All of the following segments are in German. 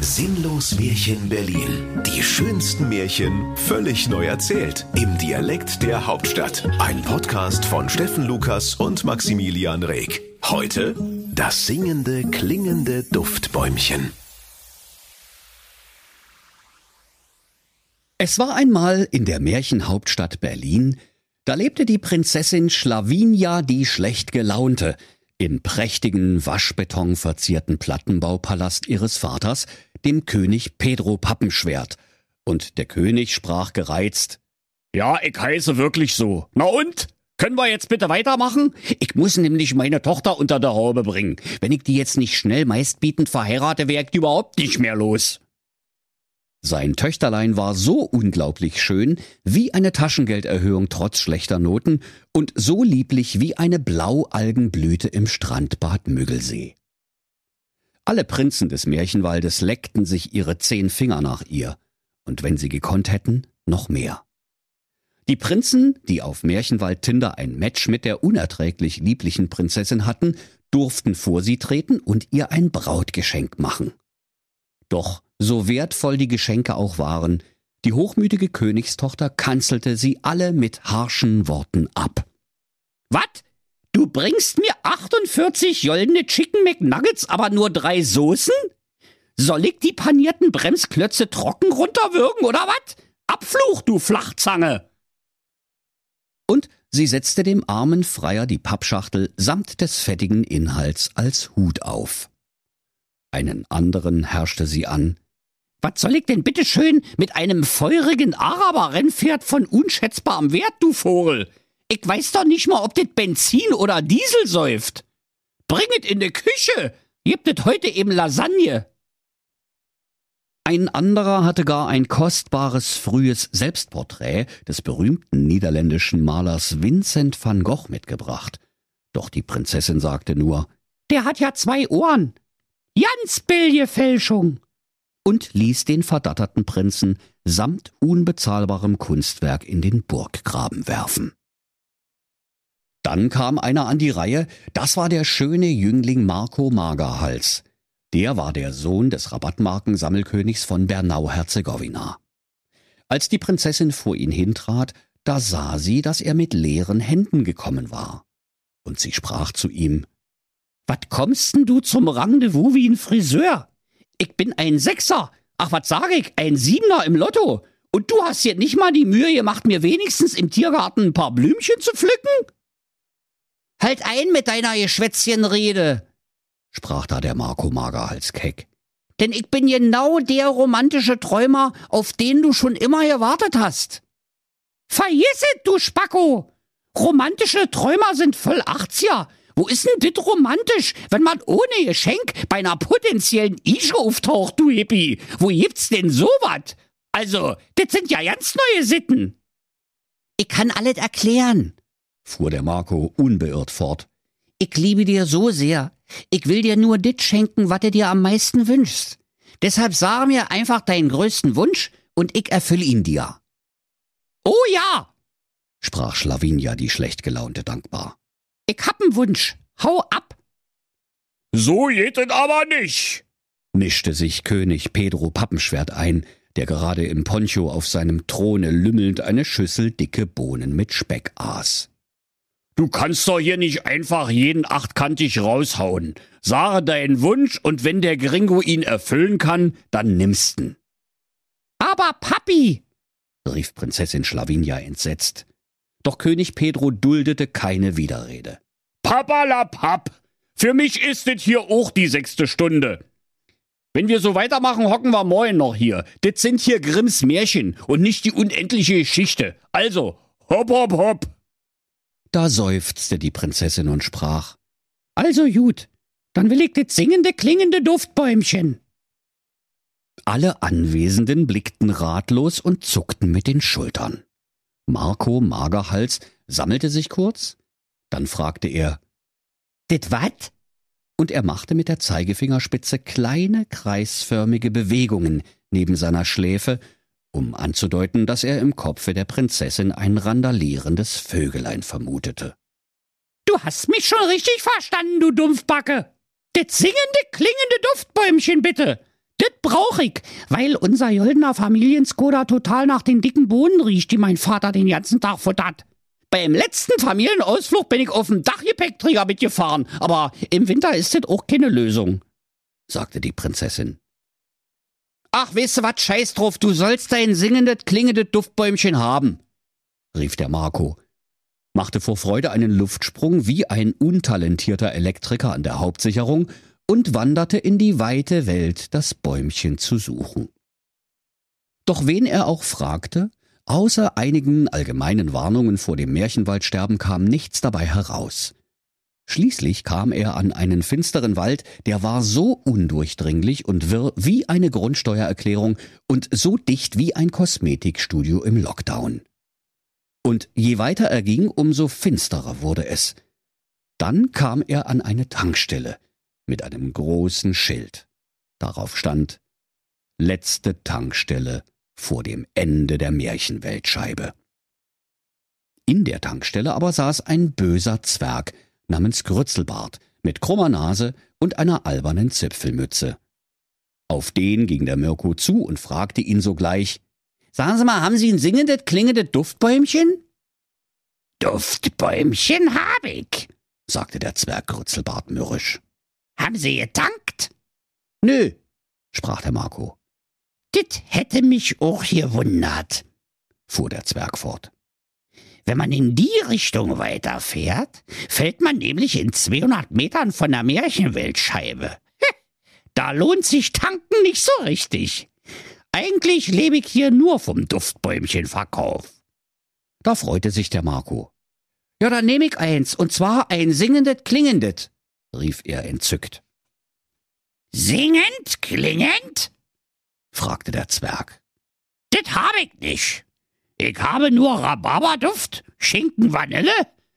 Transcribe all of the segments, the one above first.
Sinnlos Märchen Berlin. Die schönsten Märchen völlig neu erzählt. Im Dialekt der Hauptstadt. Ein Podcast von Steffen Lukas und Maximilian Reg. Heute das singende, klingende Duftbäumchen. Es war einmal in der Märchenhauptstadt Berlin, da lebte die Prinzessin Schlavinia die schlecht gelaunte, im prächtigen, waschbetonverzierten Plattenbaupalast ihres Vaters, dem König Pedro Pappenschwert. Und der König sprach gereizt, Ja, ich heiße wirklich so. Na und? Können wir jetzt bitte weitermachen? Ich muss nämlich meine Tochter unter der Haube bringen. Wenn ich die jetzt nicht schnell meistbietend verheirate, wär ich die überhaupt nicht mehr los. Sein Töchterlein war so unglaublich schön wie eine Taschengelderhöhung trotz schlechter Noten und so lieblich wie eine Blaualgenblüte im Strandbad Müggelsee. Alle Prinzen des Märchenwaldes leckten sich ihre zehn Finger nach ihr, und wenn sie gekonnt hätten, noch mehr. Die Prinzen, die auf Märchenwald Tinder ein Match mit der unerträglich lieblichen Prinzessin hatten, durften vor sie treten und ihr ein Brautgeschenk machen. Doch so wertvoll die Geschenke auch waren, die hochmütige Königstochter kanzelte sie alle mit harschen Worten ab. Was? Du bringst mir 48 joldene Chicken McNuggets, aber nur drei Soßen? Soll ich die panierten Bremsklötze trocken runterwürgen oder was? Abfluch, du Flachzange! Und sie setzte dem armen Freier die Pappschachtel samt des fettigen Inhalts als Hut auf. Einen anderen herrschte sie an. Was soll ich denn bitte schön mit einem feurigen Araber-Rennpferd von unschätzbarem Wert, du Vogel? Ich weiß doch nicht mal, ob das Benzin oder Diesel säuft. Bring es in die Küche. Gibt es heute eben Lasagne. Ein anderer hatte gar ein kostbares frühes Selbstporträt des berühmten niederländischen Malers Vincent van Gogh mitgebracht. Doch die Prinzessin sagte nur, Der hat ja zwei Ohren. Jans Fälschung und ließ den verdatterten Prinzen samt unbezahlbarem Kunstwerk in den Burggraben werfen. Dann kam einer an die Reihe, das war der schöne Jüngling Marco Magerhals. Der war der Sohn des Rabattmarkensammelkönigs von Bernau-Herzegowina. Als die Prinzessin vor ihn hintrat, da sah sie, dass er mit leeren Händen gekommen war. Und sie sprach zu ihm, Was kommst denn du zum Rendezvous wie ein Friseur? Ich bin ein Sechser. Ach, was sag ich? Ein Siebener im Lotto. Und du hast dir nicht mal die Mühe gemacht, mir wenigstens im Tiergarten ein paar Blümchen zu pflücken? Halt ein mit deiner Geschwätzchenrede, sprach da der Marco Magerhals keck. Denn ich bin genau der romantische Träumer, auf den du schon immer gewartet hast. Vergiss es, du Spacko! Romantische Träumer sind voll 80er. Wo ist denn das romantisch, wenn man ohne Geschenk bei einer potenziellen Ische auftaucht, du Hippie? Wo gibt's denn sowas? Also, das sind ja ganz neue Sitten. Ich kann alles erklären, fuhr der Marco unbeirrt fort. Ich liebe dir so sehr. Ich will dir nur dit schenken, was du dir am meisten wünschst. Deshalb sag mir einfach deinen größten Wunsch und ich erfülle ihn dir. Oh ja, sprach Schlavinia die schlecht gelaunte dankbar. Ich hab einen Wunsch. Hau ab. So geht es aber nicht, mischte sich König Pedro Pappenschwert ein, der gerade im Poncho auf seinem Throne lümmelnd eine Schüssel dicke Bohnen mit Speck aß. Du kannst doch hier nicht einfach jeden achtkantig raushauen. Sage deinen Wunsch und wenn der Gringo ihn erfüllen kann, dann nimmst'n. Aber Papi, rief Prinzessin Schlavinia entsetzt. Doch König Pedro duldete keine Widerrede. Papalapap! Für mich ist es hier auch die sechste Stunde. Wenn wir so weitermachen, hocken wir morgen noch hier. Das sind hier Grimms Märchen und nicht die unendliche Geschichte. Also, hopp, hopp, hopp! Da seufzte die Prinzessin und sprach. Also gut, dann will ich das singende, klingende Duftbäumchen. Alle Anwesenden blickten ratlos und zuckten mit den Schultern. Marco Magerhals sammelte sich kurz, dann fragte er, Dit wat? Und er machte mit der Zeigefingerspitze kleine kreisförmige Bewegungen neben seiner Schläfe, um anzudeuten, dass er im Kopfe der Prinzessin ein randalierendes Vögelein vermutete. Du hast mich schon richtig verstanden, du Dumpfbacke. Das singende, klingende Duftbäumchen bitte. Das dit brauch ich, weil unser Joldener Familienskoda total nach den dicken Bohnen riecht, die mein Vater den ganzen Tag futtert. Beim letzten Familienausflug bin ich auf dem Dachgepäckträger mitgefahren, aber im Winter ist das auch keine Lösung, sagte die Prinzessin. Ach, weißt du was, scheiß drauf, du sollst dein singendes, klingendes Duftbäumchen haben, rief der Marco, machte vor Freude einen Luftsprung wie ein untalentierter Elektriker an der Hauptsicherung und wanderte in die weite Welt, das Bäumchen zu suchen. Doch wen er auch fragte, außer einigen allgemeinen Warnungen vor dem Märchenwaldsterben kam nichts dabei heraus. Schließlich kam er an einen finsteren Wald, der war so undurchdringlich und wirr wie eine Grundsteuererklärung und so dicht wie ein Kosmetikstudio im Lockdown. Und je weiter er ging, umso finsterer wurde es. Dann kam er an eine Tankstelle mit einem großen Schild. Darauf stand Letzte Tankstelle vor dem Ende der Märchenweltscheibe. In der Tankstelle aber saß ein böser Zwerg, namens Grützelbart mit krummer Nase und einer albernen Zipfelmütze. Auf den ging der Mirko zu und fragte ihn sogleich, Sagen Sie mal, haben Sie ein singendes, klingendes Duftbäumchen? Duftbäumchen hab ich, sagte der Zwerg Grützelbart mürrisch. Haben Sie getankt? Nö, sprach der Marco. Dit hätte mich auch gewundert, fuhr der Zwerg fort. Wenn man in die Richtung weiterfährt, fällt man nämlich in 200 Metern von der Märchenweltscheibe. Da lohnt sich tanken nicht so richtig. Eigentlich lebe ich hier nur vom Duftbäumchenverkauf. Da freute sich der Marco. Ja, dann nehme ich eins, und zwar ein singendes, klingendes, rief er entzückt. Singend, klingend? fragte der Zwerg. Das hab ich nicht. Ich habe nur Rhabarberduft, Schinken Vanille,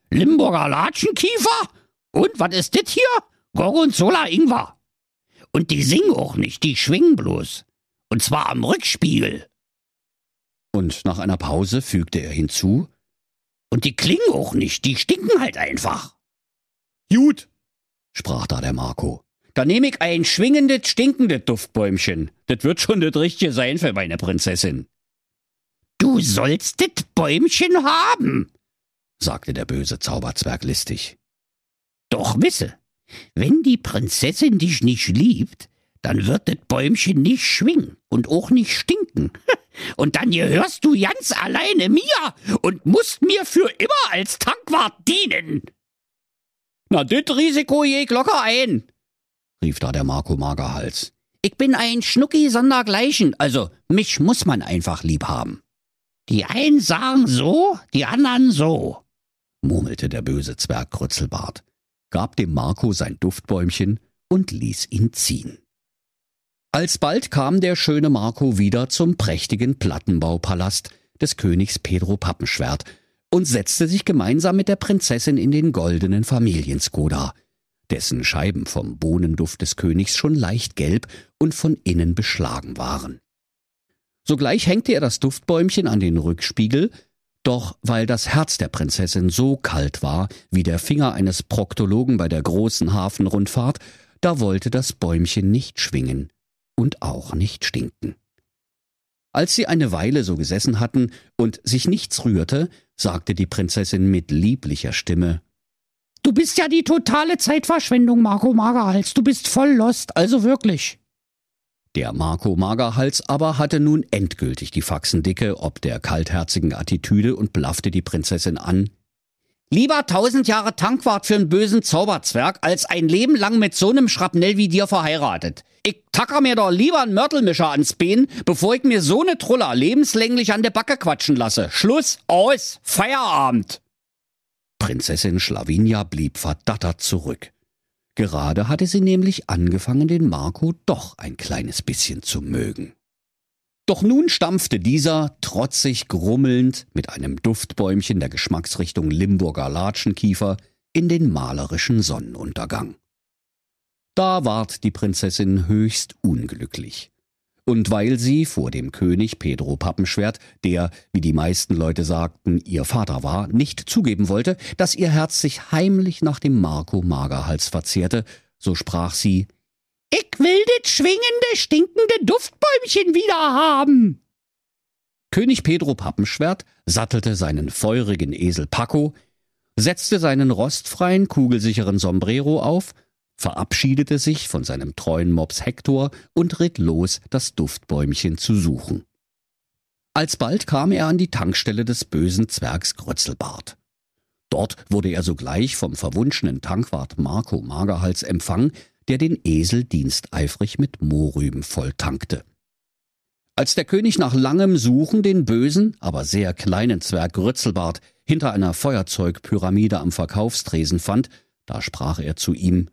Limburger Latschenkiefer und was ist das hier? Gorgonzola Ingwer. Und die singen auch nicht, die schwingen bloß. Und zwar am Rückspiegel. Und nach einer Pause fügte er hinzu, und die klingen auch nicht, die stinken halt einfach. Gut, sprach da der Marco. Da nehme ich ein schwingendes, stinkendes Duftbäumchen. Das wird schon das Richtige sein für meine Prinzessin. Du sollst das Bäumchen haben, sagte der böse Zauberzwerg listig. Doch wisse, wenn die Prinzessin dich nicht liebt, dann wird das Bäumchen nicht schwingen und auch nicht stinken. Und dann gehörst du ganz alleine mir und musst mir für immer als Tankwart dienen. Na, dit Risiko je locker ein, rief da der Marco Magerhals. Ich bin ein Schnucki sondergleichen, also mich muss man einfach lieb haben. Die einen sagen so, die anderen so, murmelte der böse Zwerg Krützelbart, gab dem Marco sein Duftbäumchen und ließ ihn ziehen. Alsbald kam der schöne Marco wieder zum prächtigen Plattenbaupalast des Königs Pedro Pappenschwert und setzte sich gemeinsam mit der Prinzessin in den goldenen Familienskoda, dessen Scheiben vom Bohnenduft des Königs schon leicht gelb und von innen beschlagen waren. Sogleich hängte er das Duftbäumchen an den Rückspiegel, doch weil das Herz der Prinzessin so kalt war wie der Finger eines Proktologen bei der großen Hafenrundfahrt, da wollte das Bäumchen nicht schwingen und auch nicht stinken. Als sie eine Weile so gesessen hatten und sich nichts rührte, sagte die Prinzessin mit lieblicher Stimme Du bist ja die totale Zeitverschwendung, Marco Magerhals. Du bist voll lost, also wirklich. Der Marco Magerhals aber hatte nun endgültig die Faxendicke ob der kaltherzigen Attitüde und blaffte die Prinzessin an. Lieber tausend Jahre Tankwart für einen bösen Zauberzwerg, als ein Leben lang mit so einem Schrapnell wie dir verheiratet. Ich tacker mir doch lieber einen Mörtelmischer ans Bein, bevor ich mir so ne Truller lebenslänglich an der Backe quatschen lasse. Schluss, aus, Feierabend! Prinzessin Schlavinia blieb verdattert zurück. Gerade hatte sie nämlich angefangen, den Marco doch ein kleines bisschen zu mögen. Doch nun stampfte dieser, trotzig grummelnd, mit einem Duftbäumchen der Geschmacksrichtung Limburger Latschenkiefer, in den malerischen Sonnenuntergang. Da ward die Prinzessin höchst unglücklich. Und weil sie vor dem König Pedro Pappenschwert, der, wie die meisten Leute sagten, ihr Vater war, nicht zugeben wollte, dass ihr Herz sich heimlich nach dem Marco Magerhals verzehrte, so sprach sie Ich will das schwingende, stinkende Duftbäumchen wieder haben. König Pedro Pappenschwert sattelte seinen feurigen Esel Paco, setzte seinen rostfreien, kugelsicheren Sombrero auf, verabschiedete sich von seinem treuen Mops Hector und ritt los, das Duftbäumchen zu suchen. Alsbald kam er an die Tankstelle des bösen Zwergs Grötzelbart. Dort wurde er sogleich vom verwunschenen Tankwart Marco Magerhals empfangen, der den Esel diensteifrig mit Mohrrüben volltankte. Als der König nach langem Suchen den bösen, aber sehr kleinen Zwerg Grützelbart hinter einer Feuerzeugpyramide am Verkaufstresen fand, da sprach er zu ihm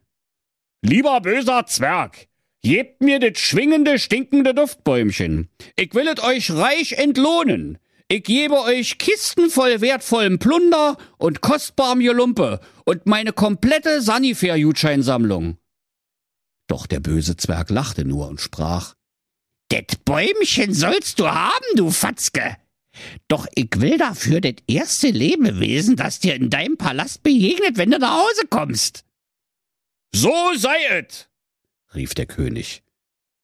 Lieber böser Zwerg, gebt mir das schwingende, stinkende Duftbäumchen. Ich will es euch reich entlohnen. Ich gebe euch Kisten voll wertvollem Plunder und kostbarem Gelumpe und meine komplette Sanifair-Jutscheinsammlung. Doch der böse Zwerg lachte nur und sprach Det Bäumchen sollst du haben, du Fatzke. Doch ich will dafür das erste Lebewesen, das dir in deinem Palast begegnet, wenn du nach Hause kommst. So sei es, rief der König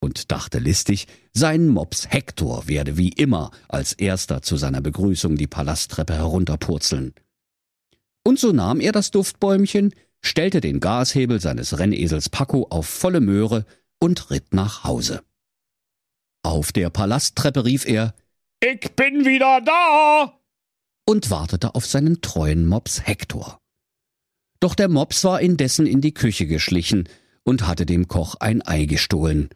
und dachte listig, sein Mops Hektor werde wie immer als erster zu seiner Begrüßung die Palasttreppe herunterpurzeln. Und so nahm er das Duftbäumchen, stellte den Gashebel seines Rennesels Paco auf volle Möhre und ritt nach Hause. Auf der Palasttreppe rief er Ich bin wieder da und wartete auf seinen treuen Mops Hektor. Doch der Mops war indessen in die Küche geschlichen und hatte dem Koch ein Ei gestohlen.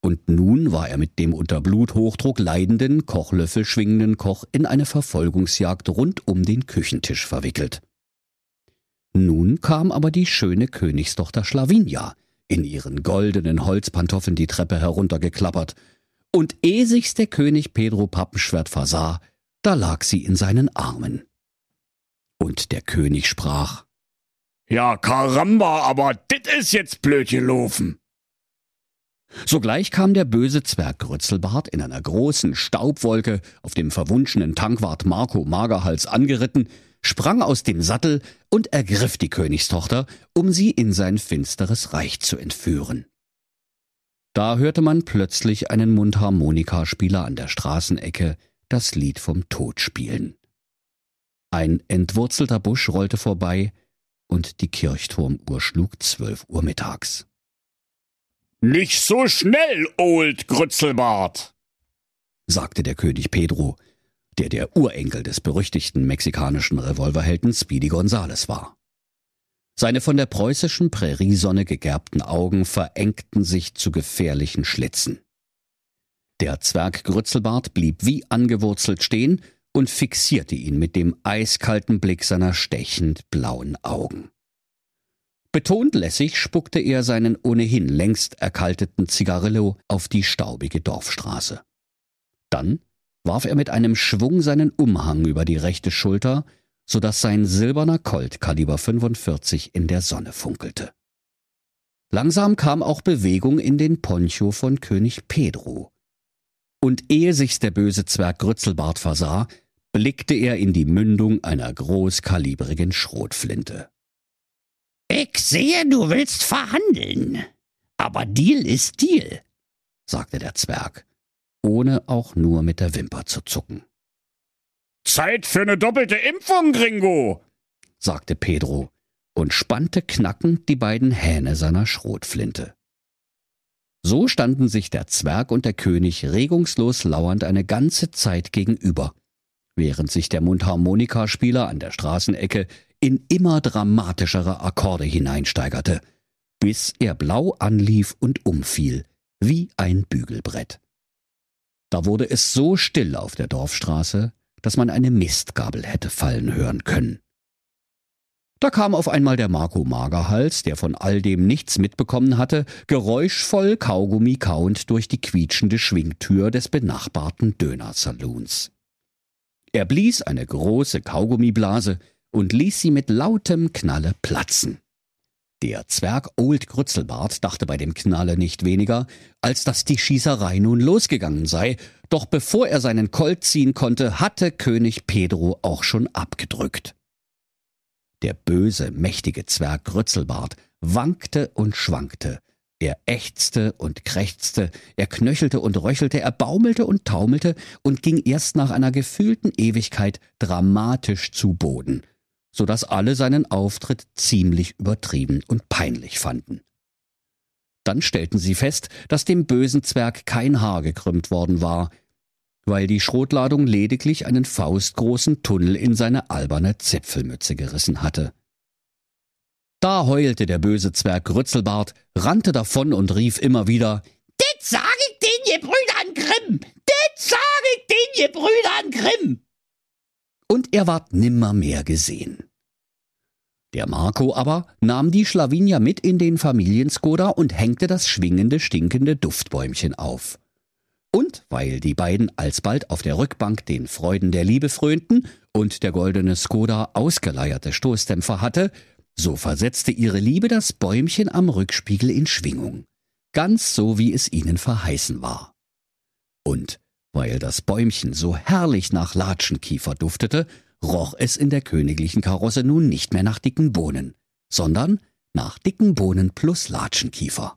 Und nun war er mit dem unter Bluthochdruck leidenden, Kochlöffel schwingenden Koch in eine Verfolgungsjagd rund um den Küchentisch verwickelt. Nun kam aber die schöne Königstochter Schlavinia in ihren goldenen Holzpantoffeln die Treppe heruntergeklappert und ehe sich's der König Pedro Pappenschwert versah, da lag sie in seinen Armen. Und der König sprach, Ja, Karamba, aber dit is jetzt blöd gelaufen. Sogleich kam der böse Zwerg Grützelbart in einer großen Staubwolke auf dem verwunschenen Tankwart Marco Magerhals angeritten, sprang aus dem Sattel und ergriff die Königstochter, um sie in sein finsteres Reich zu entführen. Da hörte man plötzlich einen Mundharmonikaspieler an der Straßenecke das Lied vom Tod spielen. Ein entwurzelter Busch rollte vorbei und die Kirchturmuhr schlug zwölf Uhr mittags. Nicht so schnell, Old Grützelbart, sagte der König Pedro, der der Urenkel des berüchtigten mexikanischen Revolverhelden Speedy Gonzales war. Seine von der preußischen Präriesonne gegerbten Augen verengten sich zu gefährlichen Schlitzen. Der Zwerg Grützelbart blieb wie angewurzelt stehen und fixierte ihn mit dem eiskalten Blick seiner stechend blauen Augen. Betont lässig spuckte er seinen ohnehin längst erkalteten Zigarillo auf die staubige Dorfstraße. Dann warf er mit einem Schwung seinen Umhang über die rechte Schulter so dass sein silberner Colt Kaliber 45 in der Sonne funkelte. Langsam kam auch Bewegung in den Poncho von König Pedro. Und ehe sich's der böse Zwerg Grützelbart versah, blickte er in die Mündung einer großkalibrigen Schrotflinte. Ich sehe, du willst verhandeln. Aber Deal ist Deal, sagte der Zwerg, ohne auch nur mit der Wimper zu zucken. Zeit für eine doppelte Impfung, Gringo, sagte Pedro und spannte knackend die beiden Hähne seiner Schrotflinte. So standen sich der Zwerg und der König regungslos lauernd eine ganze Zeit gegenüber, während sich der Mundharmonikaspieler an der Straßenecke in immer dramatischere Akkorde hineinsteigerte, bis er blau anlief und umfiel, wie ein Bügelbrett. Da wurde es so still auf der Dorfstraße, dass man eine Mistgabel hätte fallen hören können. Da kam auf einmal der Marco Magerhals, der von all dem nichts mitbekommen hatte, geräuschvoll Kaugummi kauend durch die quietschende Schwingtür des benachbarten Dönersaloons. Er blies eine große Kaugummiblase und ließ sie mit lautem Knalle platzen. Der Zwerg Old Grützelbart dachte bei dem Knalle nicht weniger, als dass die Schießerei nun losgegangen sei, doch bevor er seinen Colt ziehen konnte, hatte König Pedro auch schon abgedrückt. Der böse, mächtige Zwerg Grützelbart wankte und schwankte, Er ächzte und krächzte, er knöchelte und röchelte, er baumelte und taumelte und ging erst nach einer gefühlten Ewigkeit dramatisch zu Boden, so dass alle seinen Auftritt ziemlich übertrieben und peinlich fanden. Dann stellten sie fest, dass dem bösen Zwerg kein Haar gekrümmt worden war, weil die Schrotladung lediglich einen faustgroßen Tunnel in seine alberne Zipfelmütze gerissen hatte. Da heulte der böse Zwerg Grützelbart, rannte davon und rief immer wieder, Dit sag ich den je Brüdern Grimm! Dit sag ich den je Brüdern Grimm! Und er ward nimmermehr gesehen. Der Marco aber nahm die Schlawinia mit in den Familienskoda und hängte das schwingende, stinkende Duftbäumchen auf. Und weil die beiden alsbald auf der Rückbank den Freuden der Liebe frönten und der goldene Skoda ausgeleierte Stoßdämpfer hatte, so versetzte ihre Liebe das Bäumchen am Rückspiegel in Schwingung, ganz so wie es ihnen verheißen war. Und weil das Bäumchen so herrlich nach Latschenkiefer duftete, roch es in der königlichen Karosse nun nicht mehr nach dicken Bohnen, sondern nach dicken Bohnen plus Latschenkiefer.